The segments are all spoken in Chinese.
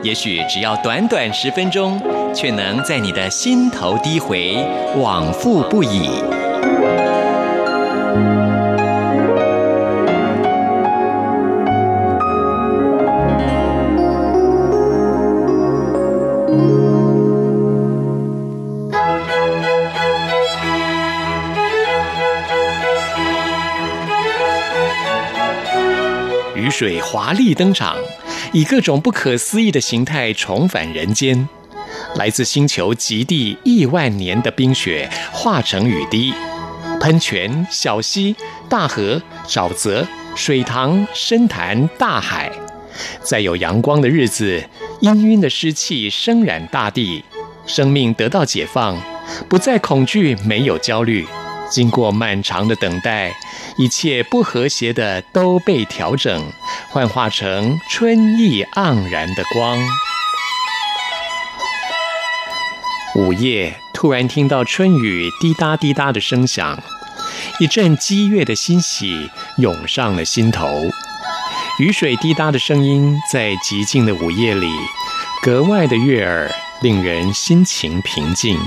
也许只要短短十分钟，却能在你的心头低回，往复不已。雨水华丽登场。以各种不可思议的形态重返人间，来自星球极地亿万年的冰雪化成雨滴，喷泉、小溪、大河、沼泽、水塘、深潭、大海，在有阳光的日子，氤氲的湿气升染大地，生命得到解放，不再恐惧，没有焦虑。经过漫长的等待，一切不和谐的都被调整，幻化成春意盎然的光。午夜突然听到春雨滴答滴答的声响，一阵激越的欣喜涌上了心头。雨水滴答的声音在寂静的午夜里格外的悦耳，令人心情平静。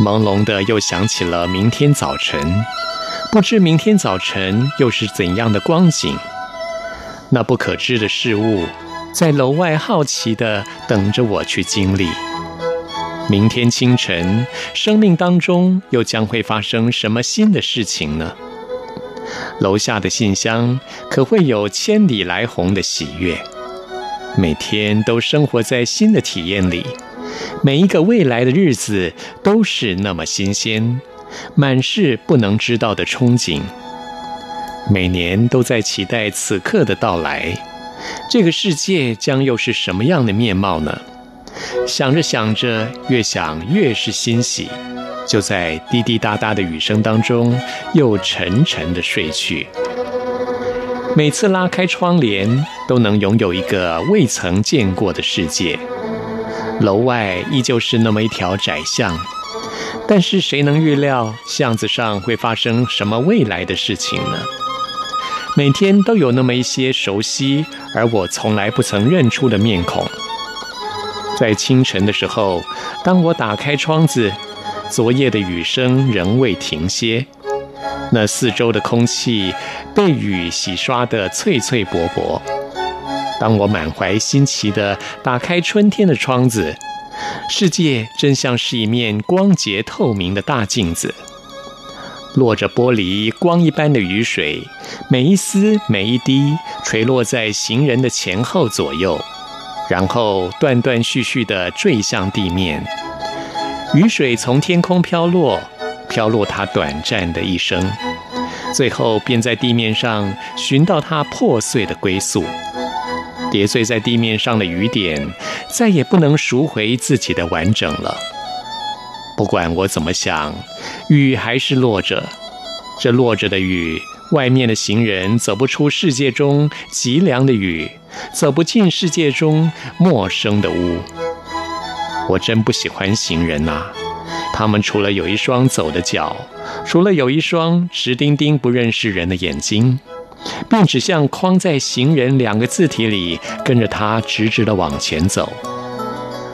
朦胧的又想起了明天早晨，不知明天早晨又是怎样的光景。那不可知的事物，在楼外好奇地等着我去经历。明天清晨，生命当中又将会发生什么新的事情呢？楼下的信箱可会有千里来鸿的喜悦？每天都生活在新的体验里。每一个未来的日子都是那么新鲜，满是不能知道的憧憬。每年都在期待此刻的到来，这个世界将又是什么样的面貌呢？想着想着，越想越是欣喜，就在滴滴答答的雨声当中，又沉沉的睡去。每次拉开窗帘，都能拥有一个未曾见过的世界。楼外依旧是那么一条窄巷，但是谁能预料巷子上会发生什么未来的事情呢？每天都有那么一些熟悉而我从来不曾认出的面孔。在清晨的时候，当我打开窗子，昨夜的雨声仍未停歇，那四周的空气被雨洗刷得脆脆薄薄。当我满怀新奇地打开春天的窗子，世界真像是一面光洁透明的大镜子，落着玻璃光一般的雨水，每一丝每一滴垂落在行人的前后左右，然后断断续续地坠向地面。雨水从天空飘落，飘落它短暂的一生，最后便在地面上寻到它破碎的归宿。叠碎在地面上的雨点，再也不能赎回自己的完整了。不管我怎么想，雨还是落着。这落着的雨，外面的行人走不出世界中极凉的雨，走不进世界中陌生的屋。我真不喜欢行人呐，他们除了有一双走的脚，除了有一双直盯盯不认识人的眼睛。便只像框在“行人”两个字体里，跟着他直直的往前走，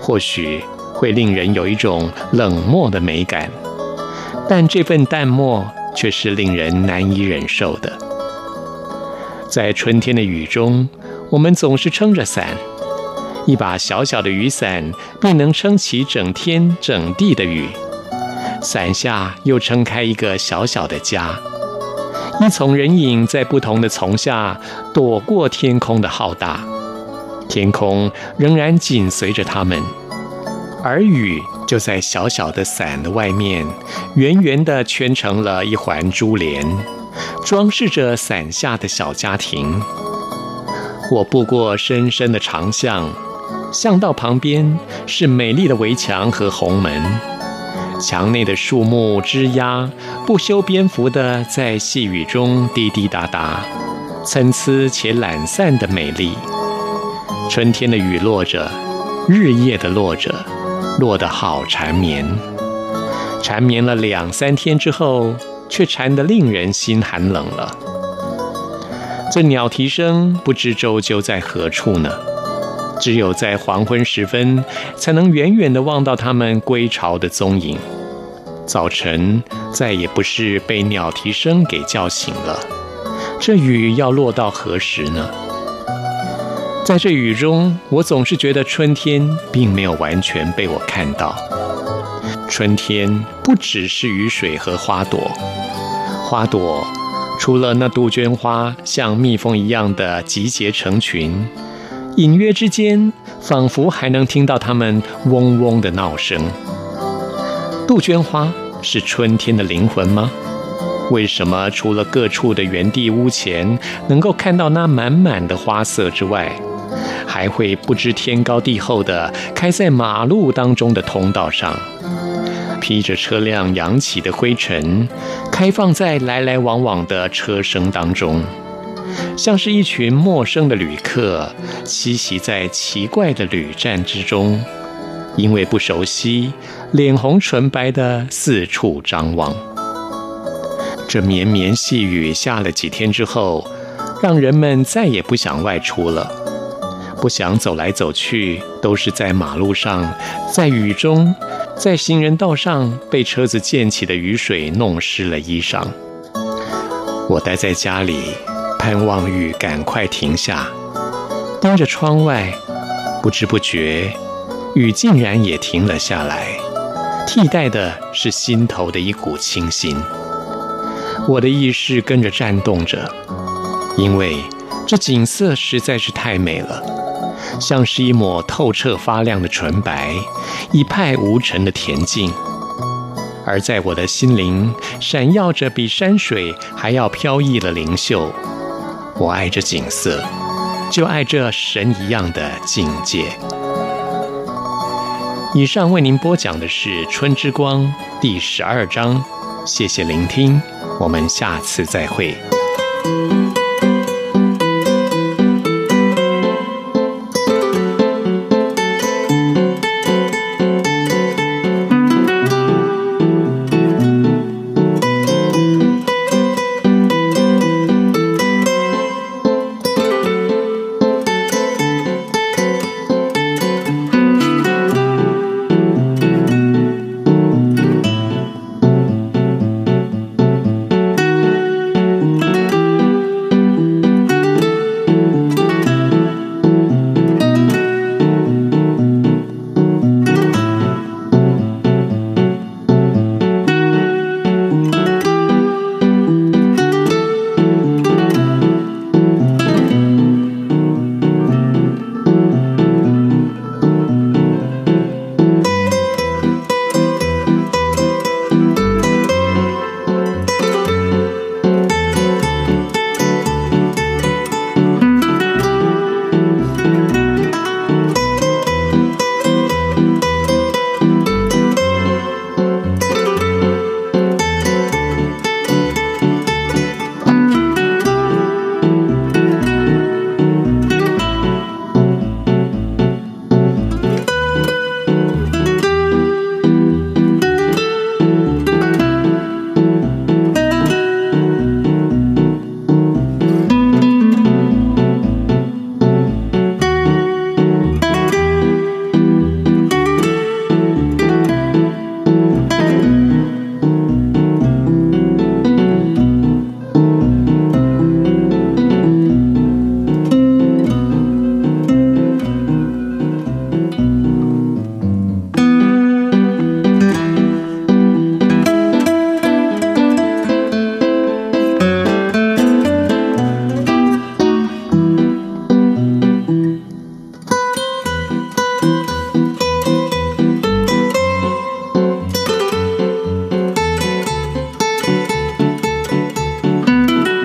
或许会令人有一种冷漠的美感，但这份淡漠却是令人难以忍受的。在春天的雨中，我们总是撑着伞，一把小小的雨伞便能撑起整天整地的雨，伞下又撑开一个小小的家。一丛人影在不同的丛下躲过天空的浩大，天空仍然紧随着他们，而雨就在小小的伞的外面，圆圆的圈成了一环珠帘，装饰着伞下的小家庭。我步过深深的长巷，巷道旁边是美丽的围墙和红门，墙内的树木枝桠不修边幅地在细雨中滴滴答答，参差且懒散的美丽。春天的雨落着，日夜的落着，落得好缠绵。缠绵了两三天之后，却缠得令人心寒冷了。这鸟啼声不知周究在何处呢？只有在黄昏时分，才能远远地望到它们归巢的踪影。早晨再也不是被鸟啼声给叫醒了。这雨要落到何时呢？在这雨中，我总是觉得春天并没有完全被我看到。春天不只是雨水和花朵，花朵除了那杜鹃花像蜜蜂一样的集结成群。隐约之间，仿佛还能听到它们嗡嗡的闹声。杜鹃花是春天的灵魂吗？为什么除了各处的园地屋前能够看到那满满的花色之外，还会不知天高地厚的开在马路当中的通道上，披着车辆扬起的灰尘，开放在来来往往的车声当中？像是一群陌生的旅客栖息在奇怪的旅站之中，因为不熟悉，脸红唇白的四处张望。这绵绵细雨下了几天之后，让人们再也不想外出了，不想走来走去，都是在马路上，在雨中，在行人道上被车子溅起的雨水弄湿了衣裳。我待在家里。盼望雨赶快停下，盯着窗外，不知不觉，雨竟然也停了下来，替代的是心头的一股清新。我的意识跟着颤动着，因为这景色实在是太美了，像是一抹透彻发亮的纯白，一派无尘的恬静。而在我的心灵，闪耀着比山水还要飘逸的灵秀。我爱这景色，就爱这神一样的境界。以上为您播讲的是《春之光》第十二章，谢谢聆听，我们下次再会。